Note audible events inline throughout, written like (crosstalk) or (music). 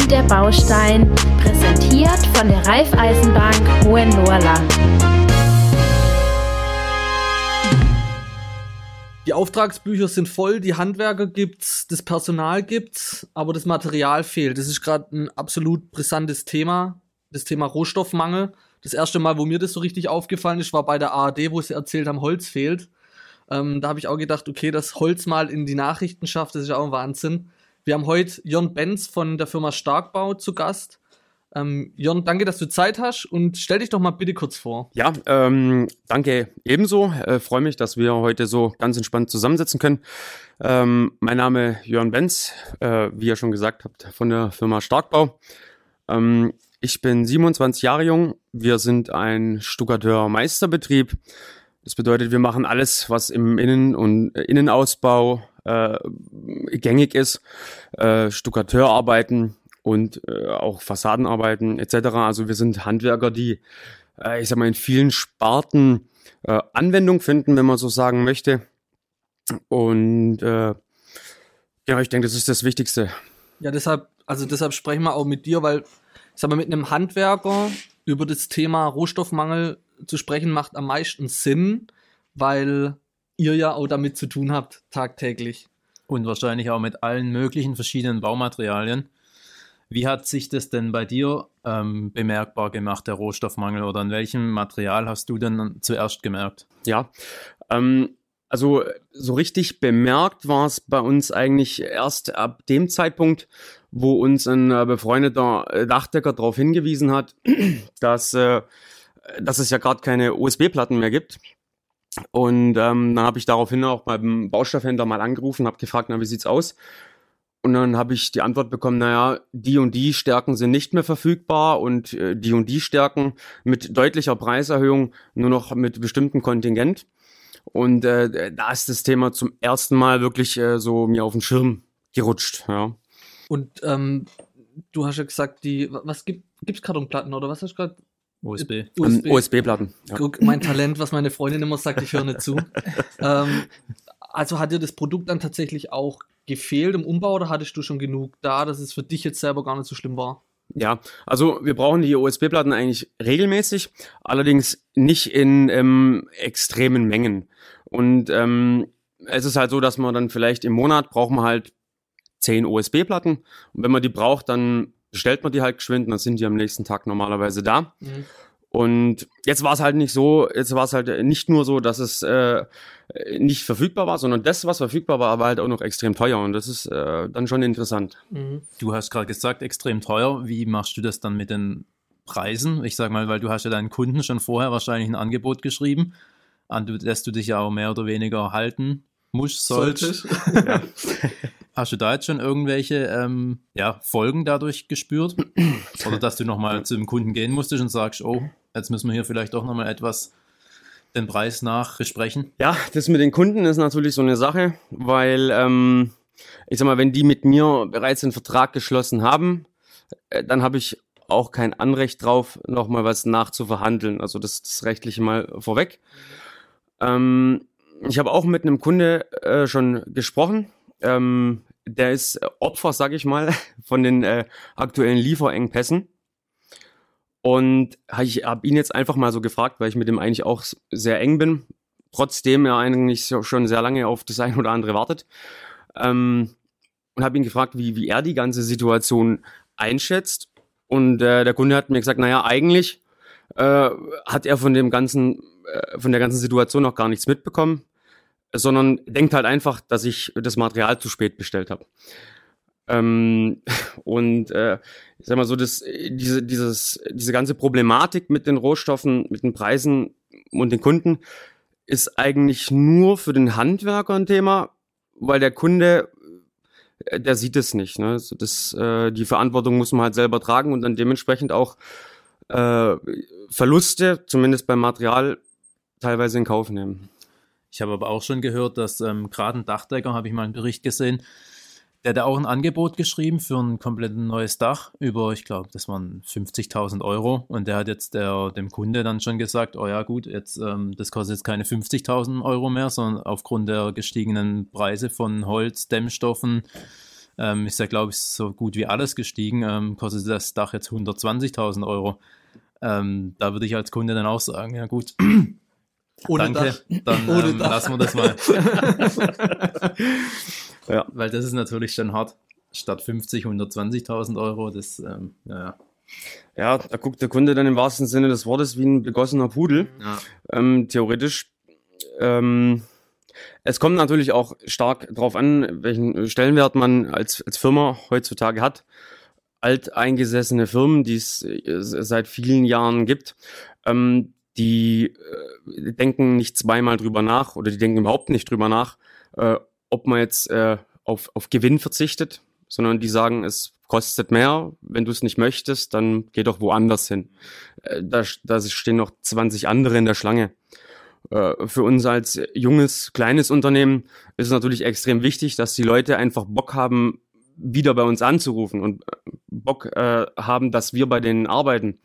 und der Baustein, präsentiert von der Raiffeisenbank Hohenlohrland. Die Auftragsbücher sind voll, die Handwerker gibt's, das Personal gibt's, aber das Material fehlt. Das ist gerade ein absolut brisantes Thema, das Thema Rohstoffmangel. Das erste Mal, wo mir das so richtig aufgefallen ist, war bei der ARD, wo sie erzählt haben, Holz fehlt. Ähm, da habe ich auch gedacht, okay, das Holz mal in die Nachrichten schafft, das ist auch ein Wahnsinn. Wir haben heute Jon Benz von der Firma Starkbau zu Gast. Ähm, Jon, danke, dass du Zeit hast und stell dich doch mal bitte kurz vor. Ja, ähm, danke ebenso. Äh, Freue mich, dass wir heute so ganz entspannt zusammensitzen können. Ähm, mein Name Jörn Benz, äh, wie ihr schon gesagt habt, von der Firma Starkbau. Ähm, ich bin 27 Jahre jung. Wir sind ein Stuckateur-Meisterbetrieb. Das bedeutet, wir machen alles, was im Innen- und äh, Innenausbau äh, gängig ist. Äh, Stuckateurarbeiten und äh, auch Fassadenarbeiten etc. Also wir sind Handwerker, die, äh, ich sag mal, in vielen Sparten äh, Anwendung finden, wenn man so sagen möchte. Und äh, ja, ich denke, das ist das Wichtigste. Ja, deshalb, also deshalb sprechen wir auch mit dir, weil, ich sag mal, mit einem Handwerker über das Thema Rohstoffmangel zu sprechen, macht am meisten Sinn, weil ihr ja auch damit zu tun habt, tagtäglich. Und wahrscheinlich auch mit allen möglichen verschiedenen Baumaterialien. Wie hat sich das denn bei dir ähm, bemerkbar gemacht, der Rohstoffmangel? Oder an welchem Material hast du denn zuerst gemerkt? Ja, ähm, also so richtig bemerkt war es bei uns eigentlich erst ab dem Zeitpunkt, wo uns ein äh, befreundeter Dachdecker darauf hingewiesen hat, (clears throat) dass, äh, dass es ja gerade keine USB-Platten mehr gibt. Und ähm, dann habe ich daraufhin auch beim Baustoffhändler mal angerufen, habe gefragt, na, wie sieht's aus? Und dann habe ich die Antwort bekommen, naja, die und die Stärken sind nicht mehr verfügbar und äh, die und die Stärken mit deutlicher Preiserhöhung nur noch mit bestimmtem Kontingent. Und äh, da ist das Thema zum ersten Mal wirklich äh, so mir auf den Schirm gerutscht. Ja. Und ähm, du hast ja gesagt, die, was gibt es Kartonplatten oder was hast du gerade? USB. USB. USB-Platten. Ja. Guck, mein Talent, was meine Freundin immer sagt, ich höre nicht zu. (laughs) ähm, also hat dir das Produkt dann tatsächlich auch gefehlt im Umbau oder hattest du schon genug da, dass es für dich jetzt selber gar nicht so schlimm war? Ja, also wir brauchen die USB-Platten eigentlich regelmäßig, allerdings nicht in ähm, extremen Mengen. Und ähm, es ist halt so, dass man dann vielleicht im Monat braucht man halt zehn USB-Platten. Und wenn man die braucht, dann bestellt man die halt geschwind und dann sind die am nächsten Tag normalerweise da. Mhm. Und jetzt war es halt nicht so, jetzt war es halt nicht nur so, dass es äh, nicht verfügbar war, sondern das, was verfügbar war, war halt auch noch extrem teuer und das ist äh, dann schon interessant. Mhm. Du hast gerade gesagt, extrem teuer. Wie machst du das dann mit den Preisen? Ich sag mal, weil du hast ja deinen Kunden schon vorher wahrscheinlich ein Angebot geschrieben, an das du dich ja auch mehr oder weniger halten musst, solltest. (laughs) ja. Hast du da jetzt schon irgendwelche ähm, ja, Folgen dadurch gespürt? Oder dass du nochmal zu dem Kunden gehen musstest und sagst, oh, jetzt müssen wir hier vielleicht doch nochmal etwas den Preis nach besprechen? Ja, das mit den Kunden ist natürlich so eine Sache, weil ähm, ich sag mal, wenn die mit mir bereits einen Vertrag geschlossen haben, äh, dann habe ich auch kein Anrecht drauf, nochmal was nachzuverhandeln. Also das, das rechtliche mal vorweg. Ähm, ich habe auch mit einem Kunde äh, schon gesprochen. Ähm, der ist Opfer, sag ich mal, (laughs) von den äh, aktuellen Lieferengpässen. Und ich habe ihn jetzt einfach mal so gefragt, weil ich mit ihm eigentlich auch sehr eng bin, trotzdem er eigentlich schon sehr lange auf das ein oder andere wartet. Ähm, und habe ihn gefragt, wie, wie er die ganze Situation einschätzt. Und äh, der Kunde hat mir gesagt, naja, eigentlich äh, hat er von dem ganzen, äh, von der ganzen Situation noch gar nichts mitbekommen sondern denkt halt einfach, dass ich das Material zu spät bestellt habe. Ähm, (laughs) und äh, ich sag mal so, das, diese, dieses, diese ganze Problematik mit den Rohstoffen, mit den Preisen und den Kunden ist eigentlich nur für den Handwerker ein Thema, weil der Kunde, äh, der sieht es nicht. Ne? Also das, äh, die Verantwortung muss man halt selber tragen und dann dementsprechend auch äh, Verluste, zumindest beim Material, teilweise in Kauf nehmen. Ich habe aber auch schon gehört, dass ähm, gerade ein Dachdecker, habe ich mal einen Bericht gesehen, der hat auch ein Angebot geschrieben für ein komplett neues Dach über, ich glaube, das waren 50.000 Euro. Und der hat jetzt der, dem Kunde dann schon gesagt, oh ja gut, jetzt ähm, das kostet jetzt keine 50.000 Euro mehr, sondern aufgrund der gestiegenen Preise von Holz, Dämmstoffen, ähm, ist ja, glaube ich, so gut wie alles gestiegen. Ähm, kostet das Dach jetzt 120.000 Euro. Ähm, da würde ich als Kunde dann auch sagen, ja gut, (clears throat) Ohne danke, Dach. dann Ohne ähm, Dach. lassen wir das mal. (laughs) Ja. Weil das ist natürlich schon hart. Statt 50, 120.000 Euro, das, ähm, ja, ja. Ja, da guckt der Kunde dann im wahrsten Sinne des Wortes wie ein begossener Pudel. ja. Ähm, theoretisch. Ähm, es kommt natürlich auch stark darauf an, welchen Stellenwert man als, als Firma heutzutage hat. Alteingesessene Firmen, die es äh, seit vielen Jahren gibt, ähm, die äh, denken nicht zweimal drüber nach oder die denken überhaupt nicht drüber nach, äh, ob man jetzt äh, auf, auf Gewinn verzichtet, sondern die sagen, es kostet mehr, wenn du es nicht möchtest, dann geh doch woanders hin. Äh, da, da stehen noch 20 andere in der Schlange. Äh, für uns als junges, kleines Unternehmen ist es natürlich extrem wichtig, dass die Leute einfach Bock haben, wieder bei uns anzurufen und äh, Bock äh, haben, dass wir bei denen arbeiten.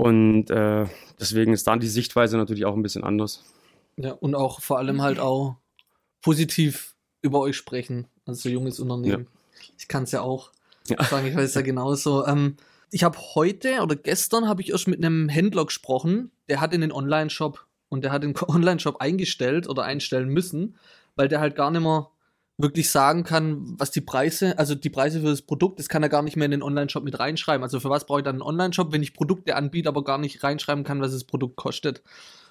Und äh, deswegen ist dann die Sichtweise natürlich auch ein bisschen anders. Ja, und auch vor allem halt auch positiv über euch sprechen, als so junges Unternehmen. Ich kann es ja auch Ja. sagen, ich weiß ja genauso. Ähm, ich habe heute oder gestern habe ich erst mit einem Händler gesprochen, der hat in den Online-Shop und der hat den (laughs) Online-Shop eingestellt oder einstellen müssen, weil der halt gar nicht mehr wirklich sagen kann, was die Preise, also die Preise für das Produkt, das kann er gar nicht mehr in den Online-Shop mit reinschreiben. Also für was brauche ich dann einen Online-Shop, wenn ich Produkte anbiete, aber gar nicht reinschreiben kann, was das Produkt kostet.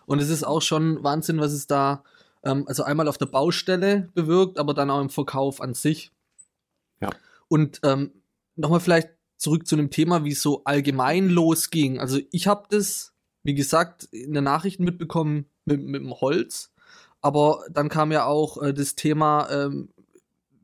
Und es ist auch schon Wahnsinn, was es da, ähm, also einmal auf der Baustelle bewirkt, aber dann auch im Verkauf an sich. Ja. Und ähm, nochmal vielleicht zurück zu dem Thema, wie es so allgemein losging. Also ich habe das, wie gesagt, in den Nachrichten mitbekommen mit, mit dem Holz. Aber dann kam ja auch äh, das Thema, ähm,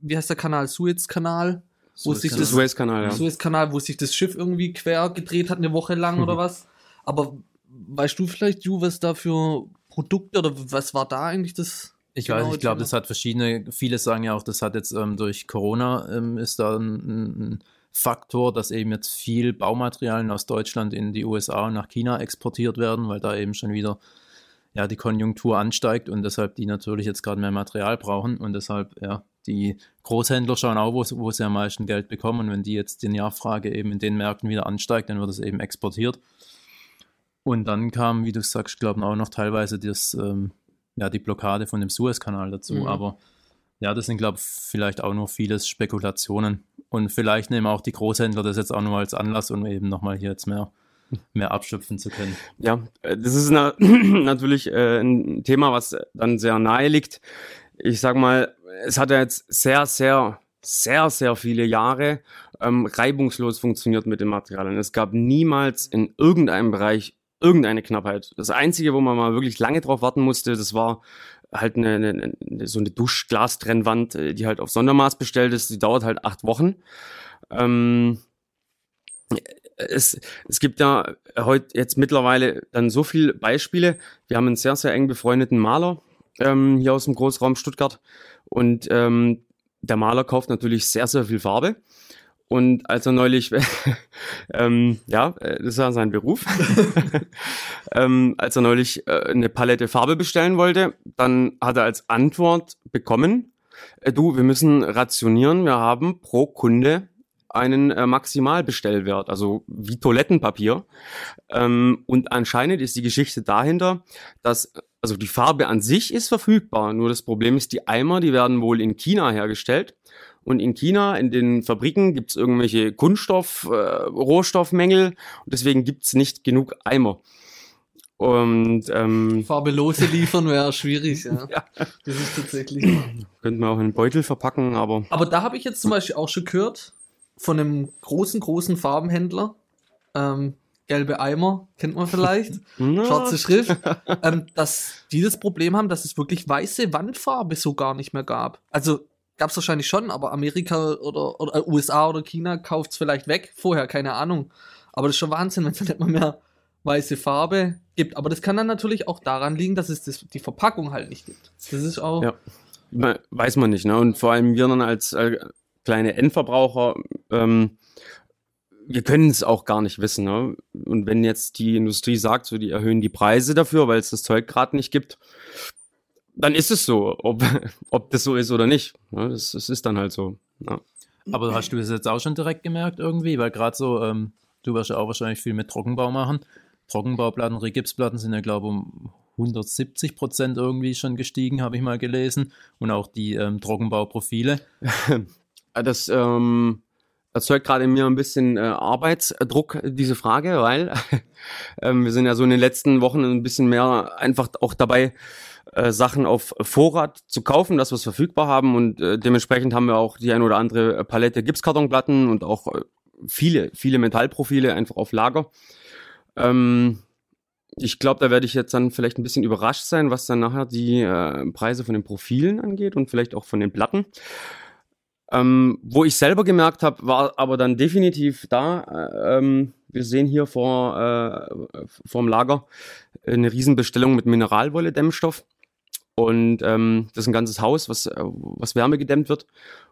wie heißt der Kanal? Suez-Kanal? Wo sich Das Suezkanal, ja. Suez-Kanal, wo sich das Schiff irgendwie quer gedreht hat, eine Woche lang oder (laughs) was. Aber weißt du vielleicht, Ju, was da für Produkte oder was war da eigentlich das? Ich weiß, ich glaube, das hat verschiedene, viele sagen ja auch, das hat jetzt ähm, durch Corona ähm, ist da ein, ein Faktor, dass eben jetzt viel Baumaterialien aus Deutschland in die USA und nach China exportiert werden, weil da eben schon wieder ja, die Konjunktur ansteigt und deshalb die natürlich jetzt gerade mehr Material brauchen und deshalb, ja, die Großhändler schauen auch, wo, sie- wo sie am meisten Geld bekommen und wenn die jetzt die Nachfrage eben in den Märkten wieder ansteigt, dann wird es eben exportiert. Und dann kam, wie du sagst, glaube ich, auch noch teilweise das, ähm, ja, die Blockade von dem Suezkanal dazu. Mhm. Aber ja, das sind, glaube ich, vielleicht auch nur vieles Spekulationen. Und vielleicht nehmen auch die Großhändler das jetzt auch nur als Anlass, um eben nochmal hier jetzt mehr, mehr abschöpfen zu können. Ja, äh, das ist na (clears throat) natürlich äh, ein Thema, was dann sehr nahe liegt. Ich sag mal, es hat ja jetzt sehr, sehr, sehr, sehr viele Jahre ähm, reibungslos funktioniert mit den Materialien. Es gab niemals in irgendeinem Bereich irgendeine Knappheit. Das Einzige, wo man mal wirklich lange drauf warten musste, das war halt eine, eine, so eine Duschglastrennwand, äh, die halt auf Sondermaß bestellt ist. Die dauert halt acht Wochen. Ähm, es, es gibt ja heute jetzt mittlerweile dann so viele Beispiele. Wir haben einen sehr, sehr eng befreundeten Maler ähm, hier aus dem Großraum Stuttgart und ähm, der Maler kauft natürlich sehr, sehr viel Farbe. Und als er neulich, (laughs) ähm, ja, äh, das ist ja sein Beruf, (laughs) ähm, als er neulich äh, eine Palette Farbe bestellen wollte, dann hat er als Antwort bekommen, äh, du, wir müssen rationieren, wir haben pro Kunde einen äh, Maximalbestellwert, also wie Toilettenpapier. Ähm, und anscheinend ist die Geschichte dahinter, dass also die Farbe an sich ist verfügbar, nur das Problem ist, die Eimer, die werden wohl in China hergestellt. Und in China, in den Fabriken, gibt's irgendwelche Kunststoff, äh, Rohstoffmängel und deswegen gibt's nicht genug Eimer. Und ähm, Farbelose liefern wäre schwierig, ja. (laughs) Ja. Das ist tatsächlich. könnten wir auch in einen Beutel verpacken, aber Aber da habe ich jetzt zum Beispiel auch schon gehört von einem großen, großen Farbenhändler. Ähm, gelbe Eimer, kennt man vielleicht. (laughs) Schwarze Schrift. ähm, dass die das Problem haben, dass es wirklich weiße Wandfarbe so gar nicht mehr gab. Also gab es wahrscheinlich schon, aber Amerika oder, oder äh, USA oder China kauft es vielleicht weg. Vorher, keine Ahnung. Aber das ist schon Wahnsinn, wenn es nicht mal mehr weiße Farbe gibt. Aber das kann dann natürlich auch daran liegen, dass es das, die Verpackung halt nicht gibt. Das ist auch. Ja. We- weiß man nicht, ne? Und vor allem wir dann als äh, kleine Endverbraucher, ähm, wir können es auch gar nicht wissen. Ne? Und wenn jetzt die Industrie sagt, so die erhöhen die Preise dafür, weil es das Zeug gerade nicht gibt, dann ist es so, ob, (laughs) ob das so ist oder nicht. Ne? Das, das ist dann halt so. Ja. Aber hast du das jetzt auch schon direkt gemerkt irgendwie? Weil gerade so, ähm, du wirst ja auch wahrscheinlich viel mit Trockenbau machen. Trockenbauplatten, Regipsplatten sind ja, glaube ich, um 170 Prozent irgendwie schon gestiegen, habe ich mal gelesen. Und auch die ähm, Trockenbauprofile. (laughs) Das ähm, erzeugt gerade in mir ein bisschen äh, Arbeitsdruck, diese Frage, weil (laughs) ähm, wir sind ja so in den letzten Wochen ein bisschen mehr einfach auch dabei, äh, Sachen auf Vorrat zu kaufen, dass wir es verfügbar haben und äh, dementsprechend haben wir auch die ein oder andere Palette Gipskartonplatten und auch äh, viele, viele Metallprofile einfach auf Lager. Ähm, ich glaube, da werde ich jetzt dann vielleicht ein bisschen überrascht sein, was dann nachher die äh, Preise von den Profilen angeht und vielleicht auch von den Platten. Ähm, wo ich selber gemerkt habe, war aber dann definitiv da. Äh, ähm, wir sehen hier vor äh, vorm Lager eine Riesenbestellung mit Mineralwolle-Dämmstoff. Und ähm, das ist ein ganzes Haus, was, äh, was Wärme gedämmt wird.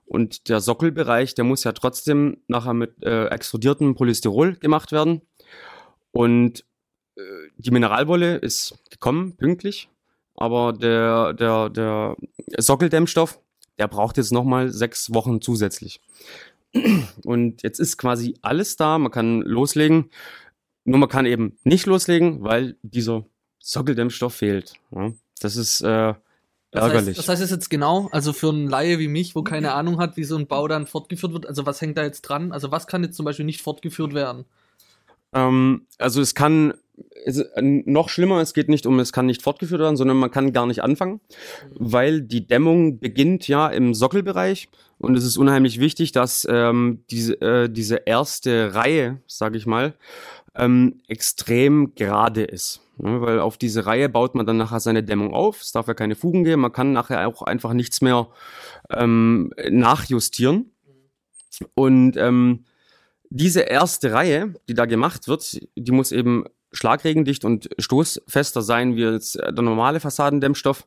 Und der Sockelbereich, der muss ja trotzdem nachher mit äh, extrudiertem Polystyrol gemacht werden. Und äh, die Mineralwolle ist gekommen, pünktlich. Aber der, der, der Sockeldämmstoff, der braucht jetzt nochmal sechs Wochen zusätzlich. Und jetzt ist quasi alles da, man kann loslegen. Nur man kann eben nicht loslegen, weil dieser Sockeldämmstoff fehlt. Ja, das ist äh, ärgerlich. Was heißt, was heißt das jetzt genau? Also für einen Laie wie mich, wo keine Ahnung hat, wie so ein Bau dann fortgeführt wird, also was hängt da jetzt dran? Also was kann jetzt zum Beispiel nicht fortgeführt werden? Ähm, also es kann es, äh, noch schlimmer, es geht nicht um, es kann nicht fortgeführt werden, sondern man kann gar nicht anfangen, weil die Dämmung beginnt ja im Sockelbereich und es ist unheimlich wichtig, dass ähm, diese, äh, diese erste Reihe, sage ich mal, ähm, extrem gerade ist. Ja, weil auf diese Reihe baut man dann nachher seine Dämmung auf. Es darf ja keine Fugen geben. Man kann nachher auch einfach nichts mehr ähm, nachjustieren. Und ähm, diese erste Reihe, die da gemacht wird, die muss eben schlagregendicht und stoßfester sein wie jetzt der normale Fassadendämmstoff.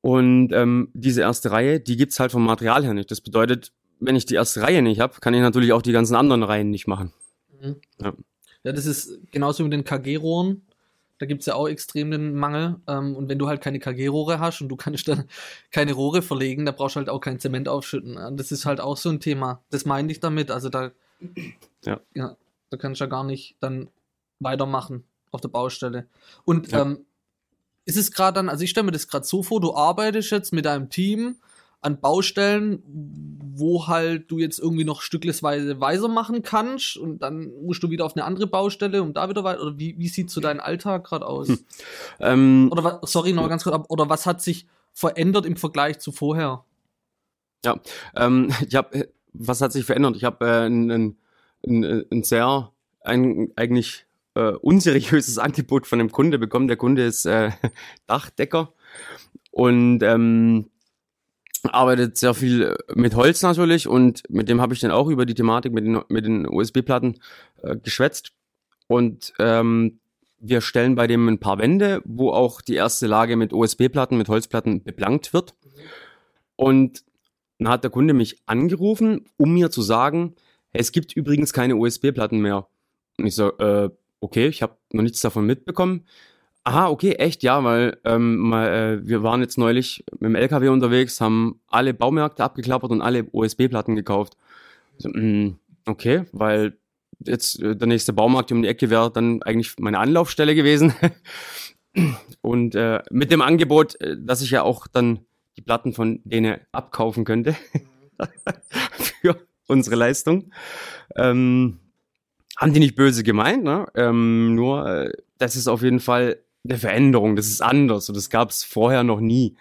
Und ähm, diese erste Reihe, die gibt's halt vom Material her nicht. Das bedeutet, wenn ich die erste Reihe nicht habe, kann ich natürlich auch die ganzen anderen Reihen nicht machen. Mhm. Ja. ja, das ist genauso mit den KG-Rohren. Da gibt's ja auch extrem den Mangel. Ähm, und wenn du halt keine KG-Rohre hast und du kannst dann (laughs) keine Rohre verlegen, da brauchst du halt auch kein Zement aufschütten. Das ist halt auch so ein Thema. Das meine ich damit. Also da, ja. ja da kannst du ja gar nicht dann weitermachen auf der Baustelle. Und Ja. ähm, ist es gerade dann, also ich stelle mir das gerade so vor, du arbeitest jetzt mit deinem Team an Baustellen, wo halt du jetzt irgendwie noch stücklesweise weiser machen kannst und dann musst du wieder auf eine andere Baustelle und da wieder weiter. Oder wie, wie sieht so dein Alltag gerade aus? Ähm, Oder was, sorry, noch ganz kurz, oder was hat sich verändert im Vergleich zu vorher? ähm, (laughs) ich habe, was hat sich verändert? Ich habe äh, ein, ein, ein, ein sehr, ein, eigentlich äh, unseriöses (laughs) Angebot von einem Kunde bekommen. Der Kunde ist äh, (laughs) Dachdecker und ähm, arbeitet sehr viel mit Holz natürlich und mit dem habe ich dann auch über die Thematik mit den, mit den USB-Platten äh, geschwätzt. Und ähm, wir stellen bei dem ein paar Wände, wo auch die erste Lage mit USB-Platten, mit Holzplatten beplankt wird. Und dann hat der Kunde mich angerufen, um mir zu sagen, es gibt übrigens keine USB-Platten mehr. Und ich so, äh, okay, ich habe noch nichts davon mitbekommen. Aha, okay, echt, ja, weil ähm, mal, äh, wir waren jetzt neulich mit dem LKW unterwegs, haben alle Baumärkte abgeklappert und alle USB-Platten gekauft. So, mh, okay, weil jetzt äh, der nächste Baumarkt um die Ecke wäre dann eigentlich meine Anlaufstelle gewesen. (laughs) Und äh, mit dem Angebot, äh, dass ich ja auch dann die Platten von denen abkaufen könnte (laughs) für unsere Leistung. Ähm, haben die nicht böse gemeint, ne? Ähm, nur, äh, das ist auf jeden Fall eine Veränderung, das ist anders und das gab es vorher noch nie.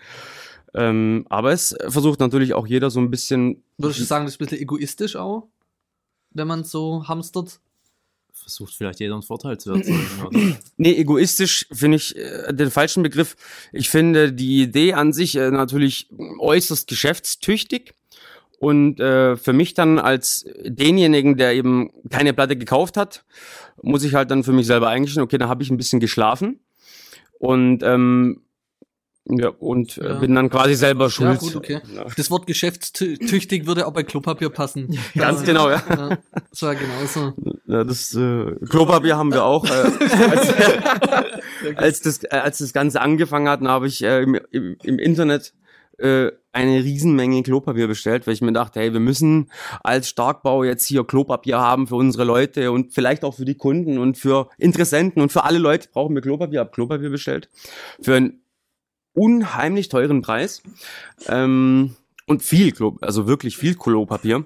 Ähm, aber es versucht natürlich auch jeder so ein bisschen. Würdest du sagen, das ist ein bisschen egoistisch auch? Wenn man so hamstert? Versucht vielleicht jeder einen Vorteil zu erzeugen, oder? (clears throat) Nee, egoistisch finde ich äh, den falschen Begriff. Ich finde die Idee an sich äh, natürlich äußerst geschäftstüchtig. Und äh, für mich dann als denjenigen, der eben keine Platte gekauft hat, muss ich halt dann für mich selber eingestehen, okay, da habe ich ein bisschen geschlafen. Und ähm, ja, und äh, Ja. bin dann quasi selber schuld. Ja, gut, okay. Ja. Das Wort geschäftstüchtig würde auch bei Klopapier passen. (laughs) Ganz genau, ja. ja. Das war genauso. Ja, das äh, Klopapier haben wir auch. Äh, als, (laughs) als, das, äh, als das Ganze angefangen hat, habe ich äh, im, im, im Internet äh, eine Riesenmenge Klopapier bestellt, weil ich mir dachte, hey, wir müssen als Starkbau jetzt hier Klopapier haben für unsere Leute und vielleicht auch für die Kunden und für Interessenten und für alle Leute brauchen wir Klopapier. Hab Klopapier bestellt für einen unheimlich teuren Preis ähm, und viel Klo, also wirklich viel Klopapier.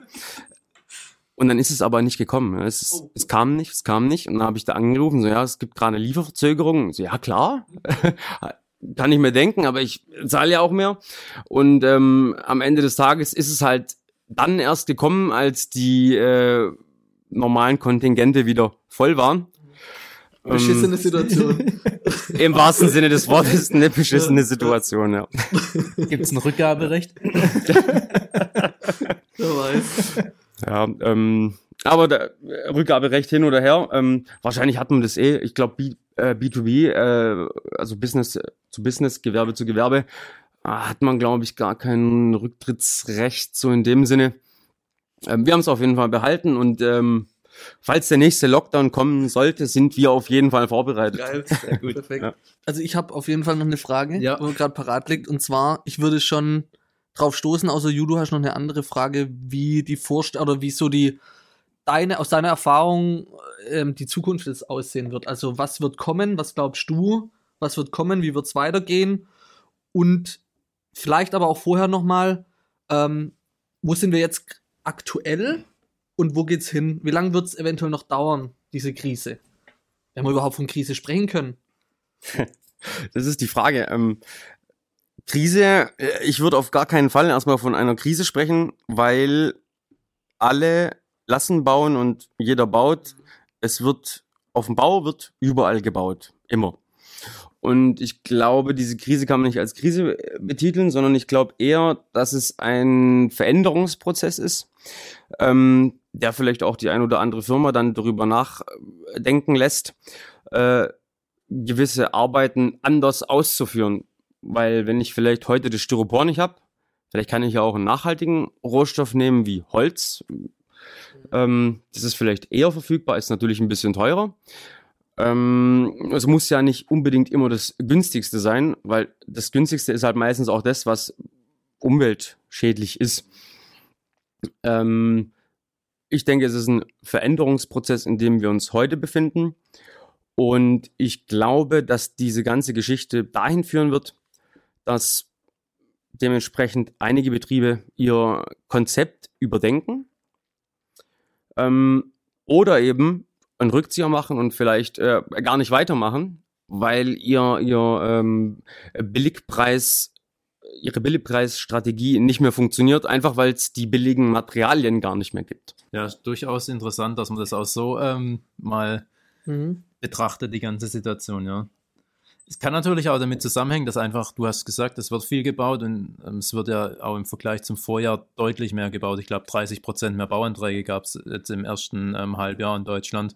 Und dann ist es aber nicht gekommen. Es, ist, es kam nicht, es kam nicht. Und dann habe ich da angerufen, so ja, es gibt gerade eine Lieferverzögerung. So, ja, klar. Kann ich mir denken, aber ich zahle ja auch mehr. Und ähm, am Ende des Tages ist es halt dann erst gekommen, als die äh, normalen Kontingente wieder voll waren. Beschissene Ähm, Situation. (laughs) Im wahrsten Sinne des Wortes eine beschissene Situation, ja. Gibt es ein Rückgaberecht? (laughs) Wer weiß. Ja, ähm, aber da, Rückgaberecht hin oder her. Ähm, wahrscheinlich hat man das eh. Ich glaube, äh, B2B, äh, also Business zu Business, Gewerbe zu Gewerbe, äh, hat man, glaube ich, gar kein Rücktrittsrecht so in dem Sinne. Ähm, wir haben es auf jeden Fall behalten und ähm, falls der nächste Lockdown kommen sollte, sind wir auf jeden Fall vorbereitet. Geil, sehr gut. (laughs) Perfekt. Ja. Also ich habe auf jeden Fall noch eine Frage, Ja. wo gerade parat liegt. Und zwar, ich würde schon drauf stoßen, außer Judo hast noch eine andere Frage, wie die Vorstellung oder wie so die deine aus deiner Erfahrung ähm, die Zukunft jetzt aussehen wird. Also was wird kommen? Was glaubst du? Was wird kommen? Wie wird es weitergehen? Und vielleicht aber auch vorher noch mal, ähm, wo sind wir jetzt aktuell und wo geht's hin? Wie lange wird es eventuell noch dauern, diese Krise? Wenn wir überhaupt von Krise sprechen können. (laughs) Das ist die Frage. Ähm, Krise, äh, ich würde auf gar keinen Fall erstmal von einer Krise sprechen, weil alle lassen bauen und jeder baut. Es wird, auf dem Bau wird überall gebaut. Immer. Und ich glaube, diese Krise kann man nicht als Krise äh, betiteln, sondern ich glaube eher, dass es ein Veränderungsprozess ist, ähm, der vielleicht auch die ein oder andere Firma dann darüber nachdenken lässt, äh, gewisse Arbeiten anders auszuführen. Weil wenn ich vielleicht heute das Styropor nicht habe, vielleicht kann ich ja auch einen nachhaltigen Rohstoff nehmen wie Holz. Ähm, das ist vielleicht eher verfügbar, ist natürlich ein bisschen teurer. Ähm, es muss ja nicht unbedingt immer das günstigste sein, weil das günstigste ist halt meistens auch das, was umweltschädlich ist. Ähm, ich denke, es ist ein Veränderungsprozess, in dem wir uns heute befinden. Und ich glaube, dass diese ganze Geschichte dahin führen wird, dass dementsprechend einige Betriebe ihr Konzept überdenken ähm, oder eben einen Rückzieher machen und vielleicht äh, gar nicht weitermachen, weil ihr, ihr ähm, Billigpreis, ihre Billigpreisstrategie nicht mehr funktioniert, einfach weil es die billigen Materialien gar nicht mehr gibt. Ja, ist durchaus interessant, dass man das auch so ähm, mal Mhm. betrachtet, die ganze Situation, ja. Es kann natürlich auch damit zusammenhängen, dass einfach, du hast gesagt, es wird viel gebaut und ähm, es wird ja auch im Vergleich zum Vorjahr deutlich mehr gebaut. Ich glaube, 30 Prozent mehr Bauanträge gab es jetzt im ersten ähm, Halbjahr in Deutschland.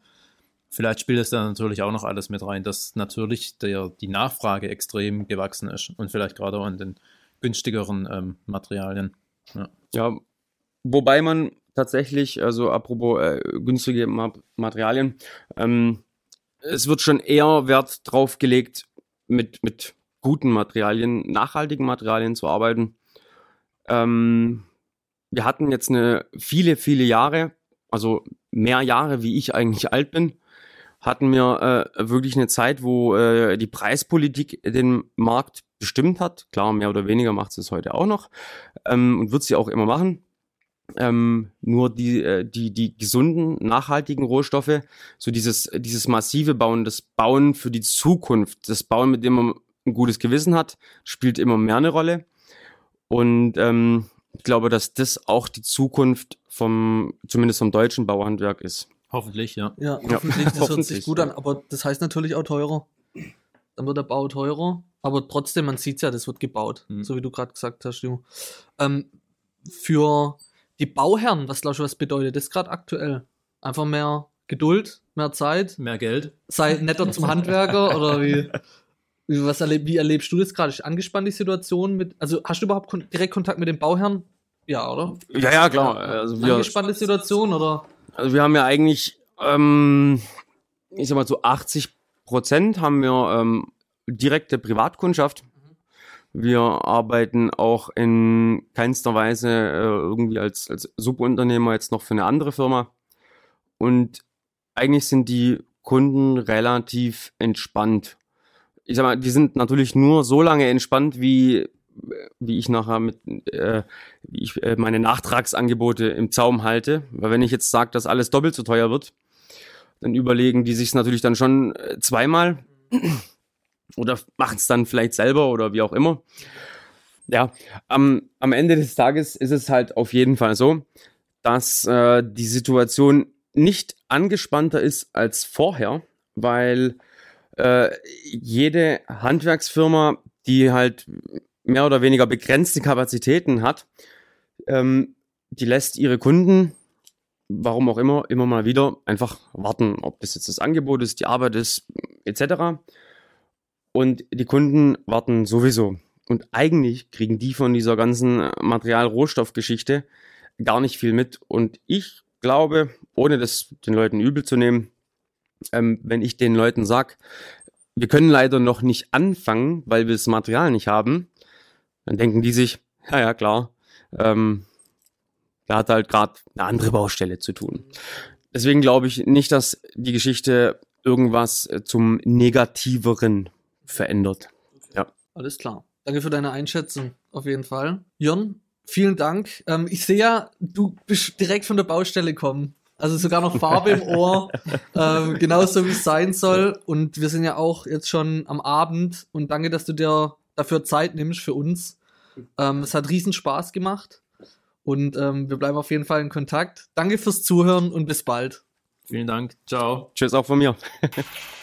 Vielleicht spielt es da natürlich auch noch alles mit rein, dass natürlich der, die Nachfrage extrem gewachsen ist und vielleicht gerade auch an den günstigeren ähm, Materialien. Ja, wobei man tatsächlich, also apropos äh, günstige Ma Materialien, ähm, es wird schon eher Wert drauf gelegt, mit, mit guten Materialien, nachhaltigen Materialien zu arbeiten. Ähm, wir hatten jetzt eine viele, viele Jahre, also mehr Jahre, wie ich eigentlich alt bin, hatten wir äh, wirklich eine Zeit, wo äh, die Preispolitik den Markt bestimmt hat. Klar, mehr oder weniger macht sie es heute auch noch ähm, und wird sie auch immer machen. Ähm, nur die, äh, die, die gesunden, nachhaltigen Rohstoffe, so dieses, dieses massive Bauen, das Bauen für die Zukunft, das Bauen, mit dem man ein gutes Gewissen hat, spielt immer mehr eine Rolle. Und ähm, ich glaube, dass das auch die Zukunft vom, zumindest vom deutschen Bauhandwerk ist. Hoffentlich, ja. Ja, hoffentlich, das hört hoffentlich, sich gut ja. an, aber das heißt natürlich auch teurer. Dann wird der Bau teurer, aber trotzdem, man sieht ja, das wird gebaut, Mhm. so wie du gerade gesagt hast, Ju. Ähm, für die Bauherren, was glaubst du, was bedeutet das gerade aktuell? Einfach mehr Geduld, mehr Zeit, Mehr Geld. sei netter zum Handwerker oder wie? Wie, was erleb, wie erlebst du das gerade? Ist angespannt die Situation mit, also hast du überhaupt kon direkt Kontakt mit den Bauherren? Ja, oder? Ja, ja, klar. Also wir, Angespannte Situation oder? Also wir haben ja eigentlich, ähm, ich sag mal, zu 80 Prozent haben wir ähm, direkte Privatkundschaft. Wir arbeiten auch in keinster Weise äh, irgendwie als, als Subunternehmer jetzt noch für eine andere Firma. Und eigentlich sind die Kunden relativ entspannt. Ich sag mal, die sind natürlich nur so lange entspannt, wie, wie ich nachher mit, äh, wie ich äh, meine Nachtragsangebote im Zaum halte. Weil wenn ich jetzt sage, dass alles doppelt so teuer wird, dann überlegen die sich natürlich dann schon äh, zweimal oder machen es dann vielleicht selber oder wie auch immer. Ja, am, am Ende des Tages ist es halt auf jeden Fall so, dass äh, die Situation nicht angespannter ist als vorher, weil äh, jede Handwerksfirma, die halt mehr oder weniger begrenzte Kapazitäten hat, ähm, die lässt ihre Kunden, warum auch immer, immer mal wieder einfach warten, ob das jetzt das Angebot ist, die Arbeit ist, etc. Und die Kunden warten sowieso. Und eigentlich kriegen die von dieser ganzen Material-Rohstoff-Geschichte gar nicht viel mit. Und ich glaube, ohne das den Leuten übel zu nehmen, ähm, wenn ich den Leuten sag, wir können leider noch nicht anfangen, weil wir das Material nicht haben, dann denken die sich, ja, ja, klar, ähm, da hat halt gerade eine andere Baustelle zu tun. Deswegen glaube ich nicht, dass die Geschichte irgendwas zum Negativeren verändert. Ja. Alles klar. Danke für deine Einschätzung, auf jeden Fall. Jörn, Vielen Dank. Ähm, ich sehe ja, du bist direkt von der Baustelle gekommen. Also sogar noch Farbe im Ohr, (laughs) ähm, genauso wie es sein soll. Und wir sind ja auch jetzt schon am Abend und danke, dass du dir dafür Zeit nimmst für uns. Ähm, es hat riesen Spaß gemacht und ähm, wir bleiben auf jeden Fall in Kontakt. Danke fürs Zuhören und bis bald. Vielen Dank. Ciao. Tschüss auch von mir. (laughs)